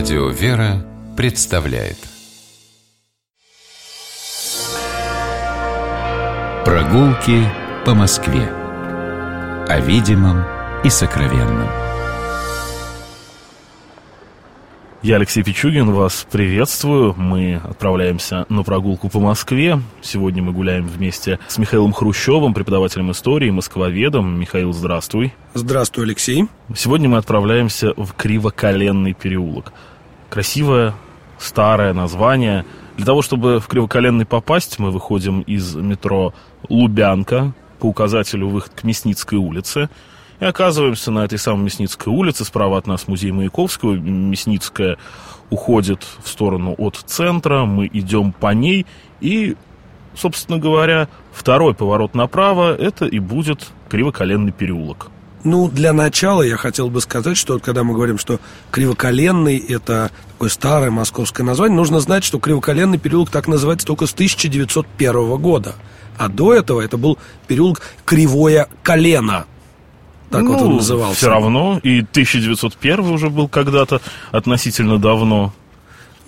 Радио «Вера» представляет Прогулки по Москве О видимом и сокровенном Я Алексей Пичугин, вас приветствую. Мы отправляемся на прогулку по Москве. Сегодня мы гуляем вместе с Михаилом Хрущевым, преподавателем истории, москвоведом. Михаил, здравствуй. Здравствуй, Алексей. Сегодня мы отправляемся в Кривоколенный переулок. Красивое, старое название. Для того, чтобы в Кривоколенный попасть, мы выходим из метро Лубянка по указателю выход к Мясницкой улице – и оказываемся на этой самой Мясницкой улице. Справа от нас музей Маяковского. Мясницкая уходит в сторону от центра. Мы идем по ней. И, собственно говоря, второй поворот направо – это и будет Кривоколенный переулок. Ну, для начала я хотел бы сказать, что вот когда мы говорим, что Кривоколенный – это такое старое московское название, нужно знать, что Кривоколенный переулок так называется только с 1901 года. А до этого это был переулок Кривое Колено – так ну, вот он назывался. Все равно, и 1901 уже был когда-то относительно давно.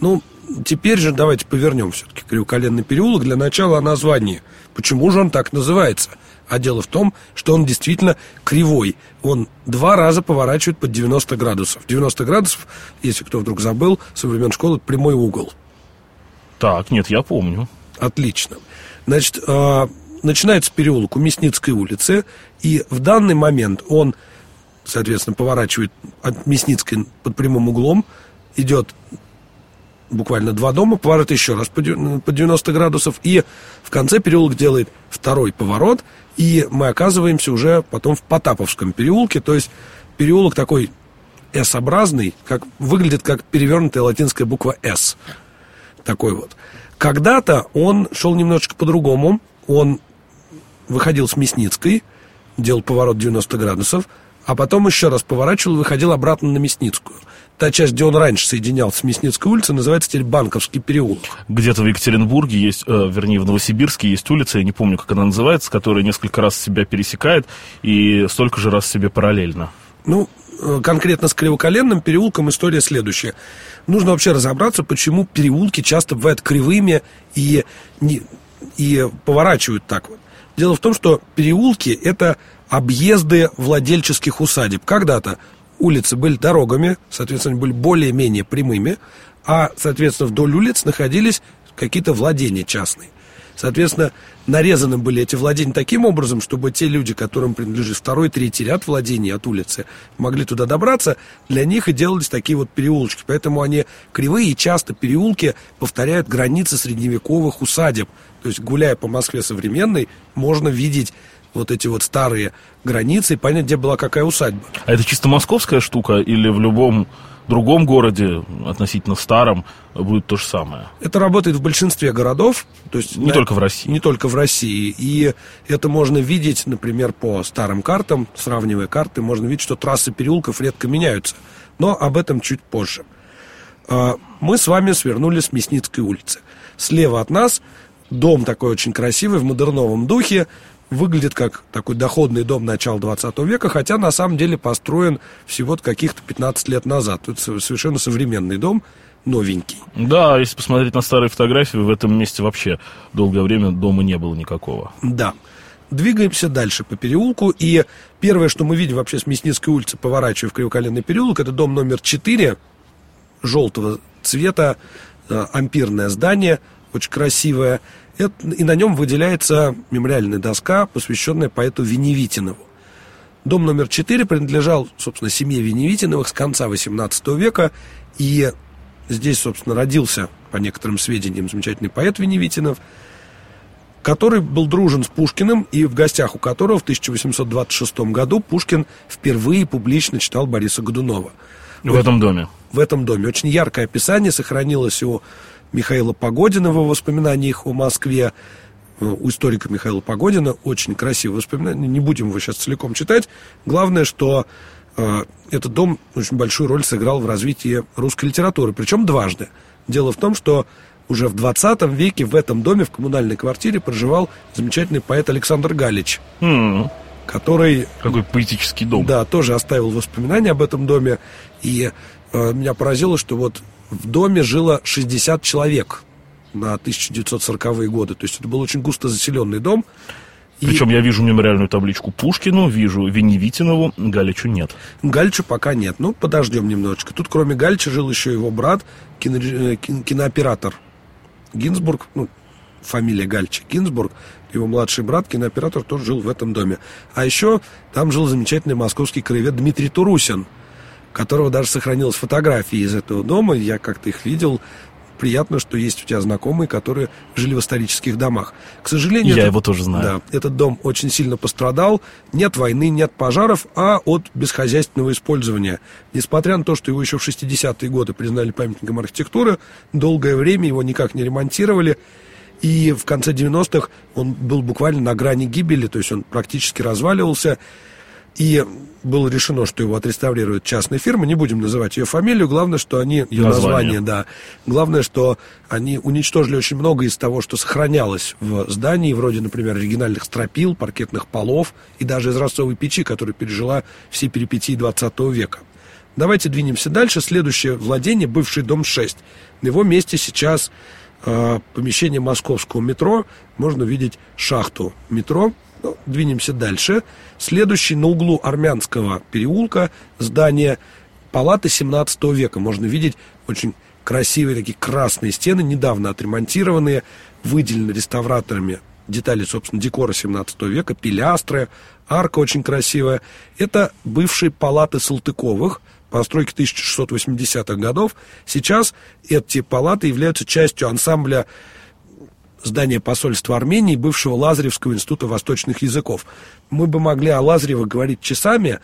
Ну, теперь же давайте повернем все-таки Кривоколенный переулок. Для начала о названии. Почему же он так называется? А дело в том, что он действительно кривой. Он два раза поворачивает под 90 градусов. 90 градусов, если кто вдруг забыл, со времен школы, прямой угол. Так, нет, я помню. Отлично. Значит, а, начинается переулок у Мясницкой улицы, и в данный момент он, соответственно, поворачивает от Мясницкой под прямым углом, идет буквально два дома, поворот еще раз по 90 градусов, и в конце переулок делает второй поворот, и мы оказываемся уже потом в Потаповском переулке, то есть переулок такой S-образный, как, выглядит как перевернутая латинская буква S. Такой вот. Когда-то он шел немножечко по-другому. Он выходил с Мясницкой, делал поворот 90 градусов, а потом еще раз поворачивал и выходил обратно на Мясницкую. Та часть, где он раньше соединял с Мясницкой улицей, называется теперь Банковский переулок. Где-то в Екатеринбурге есть, э, вернее, в Новосибирске есть улица, я не помню, как она называется, которая несколько раз себя пересекает и столько же раз себе параллельно. Ну, э, конкретно с Кривоколенным переулком история следующая. Нужно вообще разобраться, почему переулки часто бывают кривыми и, не, и поворачивают так вот. Дело в том, что переулки – это объезды владельческих усадеб. Когда-то улицы были дорогами, соответственно, были более-менее прямыми, а, соответственно, вдоль улиц находились какие-то владения частные. Соответственно, нарезаны были эти владения таким образом, чтобы те люди, которым принадлежит второй, третий ряд владений от улицы, могли туда добраться, для них и делались такие вот переулочки. Поэтому они кривые и часто переулки повторяют границы средневековых усадеб. То есть, гуляя по Москве современной, можно видеть вот эти вот старые границы и понять, где была какая усадьба. А это чисто московская штука или в любом другом городе, относительно старом, будет то же самое? Это работает в большинстве городов. То есть не на, только в России. Не только в России. И это можно видеть, например, по старым картам, сравнивая карты, можно видеть, что трассы переулков редко меняются. Но об этом чуть позже. А, мы с вами свернули с Мясницкой улицы. Слева от нас дом такой очень красивый, в модерновом духе, выглядит как такой доходный дом начала 20 века, хотя на самом деле построен всего каких-то 15 лет назад. Это совершенно современный дом, новенький. Да, если посмотреть на старые фотографии, в этом месте вообще долгое время дома не было никакого. Да. Двигаемся дальше по переулку, и первое, что мы видим вообще с Мясницкой улицы, поворачивая в Кривоколенный переулок, это дом номер 4, желтого цвета, э, ампирное здание, очень красивое. И на нем выделяется мемориальная доска, посвященная поэту Веневитинову. Дом номер 4 принадлежал, собственно, семье Веневитиновых с конца XVIII века. И здесь, собственно, родился, по некоторым сведениям, замечательный поэт Веневитинов, который был дружен с Пушкиным, и в гостях у которого в 1826 году Пушкин впервые публично читал Бориса Годунова. В вот, этом доме? В этом доме. Очень яркое описание сохранилось у Михаила Погодина в его воспоминаниях о Москве. Э, у историка Михаила Погодина очень красивые воспоминания. Не будем его сейчас целиком читать. Главное, что э, этот дом очень большую роль сыграл в развитии русской литературы. Причем дважды. Дело в том, что уже в 20 веке в этом доме, в коммунальной квартире, проживал замечательный поэт Александр Галич. Mm. который... Какой поэтический дом. Да, тоже оставил воспоминания об этом доме. И э, меня поразило, что вот в доме жило 60 человек на 1940-е годы. То есть это был очень густо заселенный дом. И... Причем я вижу мемориальную табличку Пушкину, вижу Веневитинову, Галичу нет. Галичу пока нет. Ну, подождем немножечко. Тут кроме Галича жил еще его брат, кино, э, кинооператор Гинзбург, ну, фамилия Гальча Гинзбург, его младший брат, кинооператор, тоже жил в этом доме. А еще там жил замечательный московский краевед Дмитрий Турусин, которого даже сохранилась фотографии из этого дома. Я как-то их видел приятно, что есть у тебя знакомые, которые жили в исторических домах. К сожалению... Я этот, его тоже знаю. Да, этот дом очень сильно пострадал. Нет войны, нет пожаров, а от бесхозяйственного использования. Несмотря на то, что его еще в 60-е годы признали памятником архитектуры, долгое время его никак не ремонтировали. И в конце 90-х он был буквально на грани гибели, то есть он практически разваливался. И было решено, что его отреставрирует частная фирма. Не будем называть ее фамилию. Главное, что они... Ее название, название да. Главное, что они уничтожили очень много из того, что сохранялось в здании, вроде, например, оригинальных стропил, паркетных полов и даже изразцовой печи, которая пережила все перипетии 20 века. Давайте двинемся дальше. Следующее владение, бывший дом 6. На его месте сейчас э, помещение московского метро. Можно увидеть шахту метро ну, двинемся дальше. Следующий на углу Армянского переулка здание палаты 17 века. Можно видеть очень красивые такие красные стены, недавно отремонтированные, выделены реставраторами детали, собственно, декора 17 века, пилястры, арка очень красивая. Это бывшие палаты Салтыковых, постройки 1680-х годов. Сейчас эти палаты являются частью ансамбля здание посольства Армении, бывшего Лазаревского института восточных языков. Мы бы могли о Лазаревых говорить часами.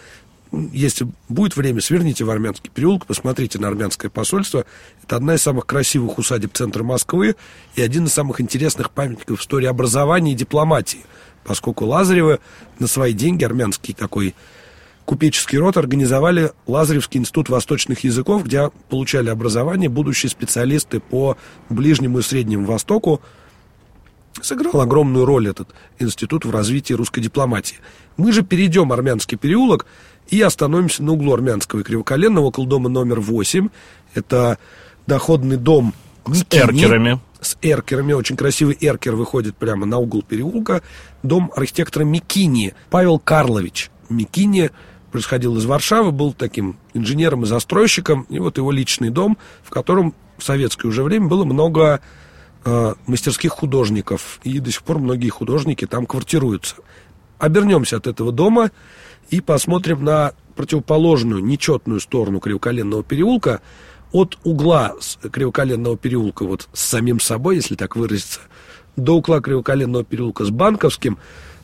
Если будет время, сверните в Армянский переулок, посмотрите на армянское посольство. Это одна из самых красивых усадеб центра Москвы и один из самых интересных памятников истории образования и дипломатии, поскольку Лазаревы на свои деньги, армянский такой купеческий род, организовали Лазаревский институт восточных языков, где получали образование будущие специалисты по Ближнему и Среднему Востоку, сыграл огромную роль этот институт в развитии русской дипломатии. Мы же перейдем Армянский переулок и остановимся на углу Армянского и Кривоколенного, около дома номер 8. Это доходный дом С эркерами. С эркерами. Очень красивый эркер выходит прямо на угол переулка. Дом архитектора Микини. Павел Карлович Микини происходил из Варшавы, был таким инженером и застройщиком. И вот его личный дом, в котором в советское уже время было много Э, мастерских художников, и до сих пор многие художники там квартируются. Обернемся от этого дома и посмотрим на противоположную, нечетную сторону Кривоколенного переулка. От угла Кривоколенного переулка, вот с самим собой, если так выразиться, до угла Кривоколенного переулка с Банковским,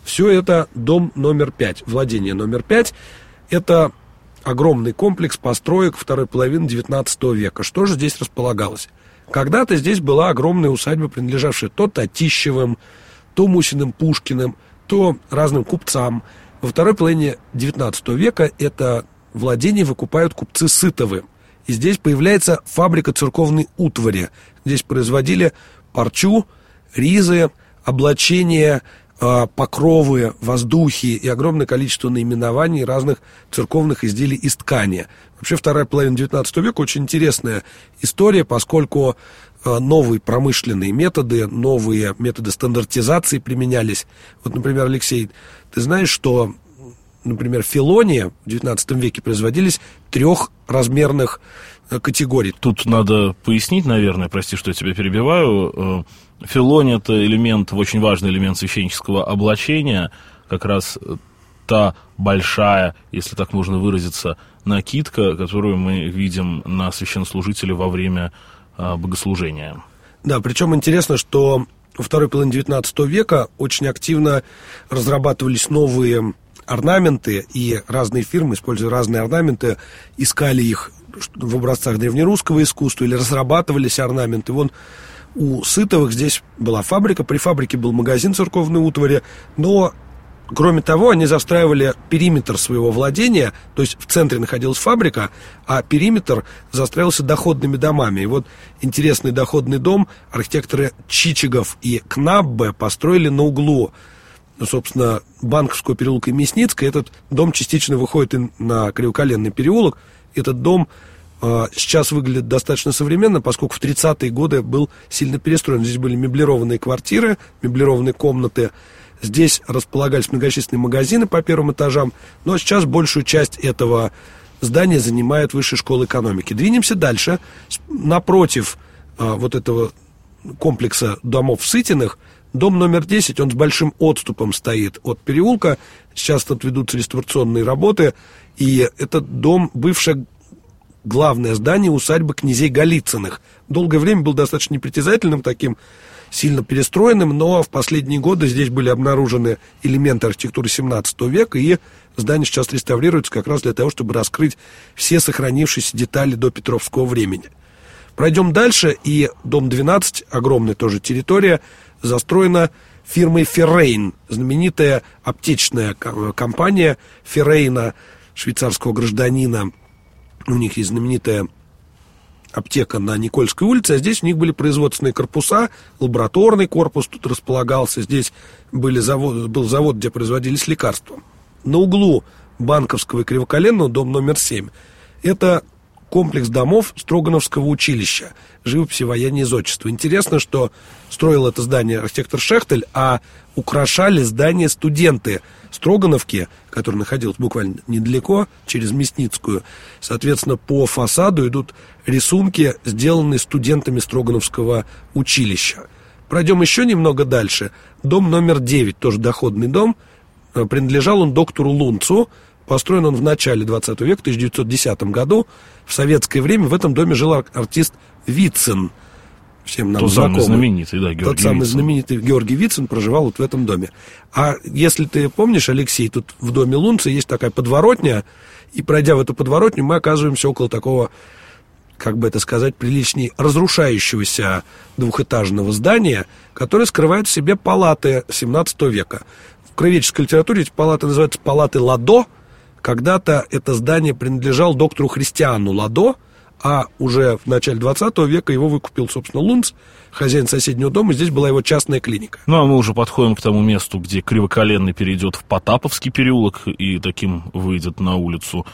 все это дом номер пять, владение номер пять. Это огромный комплекс построек второй половины XIX века. Что же здесь располагалось? Когда-то здесь была огромная усадьба, принадлежавшая то Татищевым, то Мусиным Пушкиным, то разным купцам. Во второй половине XIX века это владение выкупают купцы Сытовы. И здесь появляется фабрика церковной утвари. Здесь производили парчу, ризы, облачения, покровы, воздухи и огромное количество наименований разных церковных изделий из ткани. Вообще вторая половина XIX века очень интересная история, поскольку а, новые промышленные методы, новые методы стандартизации применялись. Вот, например, Алексей, ты знаешь, что, например, филония в XIX веке производились трехразмерных э, категорий. Тут надо пояснить, наверное, прости, что я тебя перебиваю, э, Филонь – это элемент, очень важный элемент священнического облачения, как раз э, та большая, если так можно выразиться, накидка, которую мы видим на священнослужителе во время богослужения. Да, причем интересно, что во второй половине XIX века очень активно разрабатывались новые орнаменты, и разные фирмы, используя разные орнаменты, искали их в образцах древнерусского искусства или разрабатывались орнаменты. Вон у Сытовых здесь была фабрика, при фабрике был магазин церковной утвари, но Кроме того, они застраивали периметр своего владения, то есть в центре находилась фабрика, а периметр застраивался доходными домами. И вот интересный доходный дом архитекторы Чичигов и Кнаббе построили на углу ну, собственно, Банковского переулка и Мясницкая, этот дом частично выходит и на Кривоколенный переулок. Этот дом э, сейчас выглядит достаточно современно, поскольку в 30-е годы был сильно перестроен. Здесь были меблированные квартиры, меблированные комнаты. Здесь располагались многочисленные магазины по первым этажам. Но сейчас большую часть этого здания занимает Высшая школа экономики. Двинемся дальше. Напротив э, вот этого комплекса домов Сытиных – Дом номер 10, он с большим отступом стоит от переулка. Сейчас тут ведутся реставрационные работы. И этот дом, бывшее главное здание усадьбы князей Голицыных. Долгое время был достаточно непритязательным, таким сильно перестроенным, но в последние годы здесь были обнаружены элементы архитектуры 17 века, и здание сейчас реставрируется как раз для того, чтобы раскрыть все сохранившиеся детали до Петровского времени. Пройдем дальше, и дом 12, огромная тоже территория, застроена фирмой Феррейн, знаменитая аптечная компания Феррейна, швейцарского гражданина. У них есть знаменитая аптека на Никольской улице, а здесь у них были производственные корпуса, лабораторный корпус тут располагался, здесь были завод, был завод, где производились лекарства. На углу Банковского и Кривоколенного, дом номер 7, это комплекс домов Строгановского училища живописи, вояния и зодчества. Интересно, что строил это здание архитектор Шехтель, а украшали здание студенты Строгановки, который находился буквально недалеко, через Мясницкую. Соответственно, по фасаду идут рисунки, сделанные студентами Строгановского училища. Пройдем еще немного дальше. Дом номер 9, тоже доходный дом. Принадлежал он доктору Лунцу, Построен он в начале 20 века, в 1910 году. В советское время в этом доме жил артист Вицин. Всем нам Тот знакомый. самый знаменитый, да, Георгий Тот самый Вицин. знаменитый Георгий Вицин проживал вот в этом доме. А если ты помнишь, Алексей, тут в доме Лунца есть такая подворотня, и пройдя в эту подворотню, мы оказываемся около такого, как бы это сказать, приличней, разрушающегося двухэтажного здания, которое скрывает в себе палаты 17 века. В краеведческой литературе эти палаты называются палаты Ладо, когда-то это здание принадлежало доктору Христиану Ладо, а уже в начале 20 века его выкупил, собственно, Лунц, хозяин соседнего дома, и здесь была его частная клиника. Ну, а мы уже подходим к тому месту, где Кривоколенный перейдет в Потаповский переулок и таким выйдет на улицу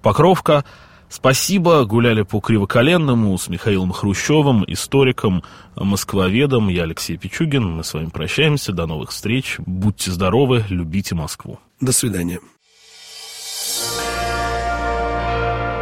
Покровка. Спасибо, гуляли по Кривоколенному с Михаилом Хрущевым, историком, москвоведом. Я Алексей Пичугин. Мы с вами прощаемся. До новых встреч. Будьте здоровы, любите Москву. До свидания.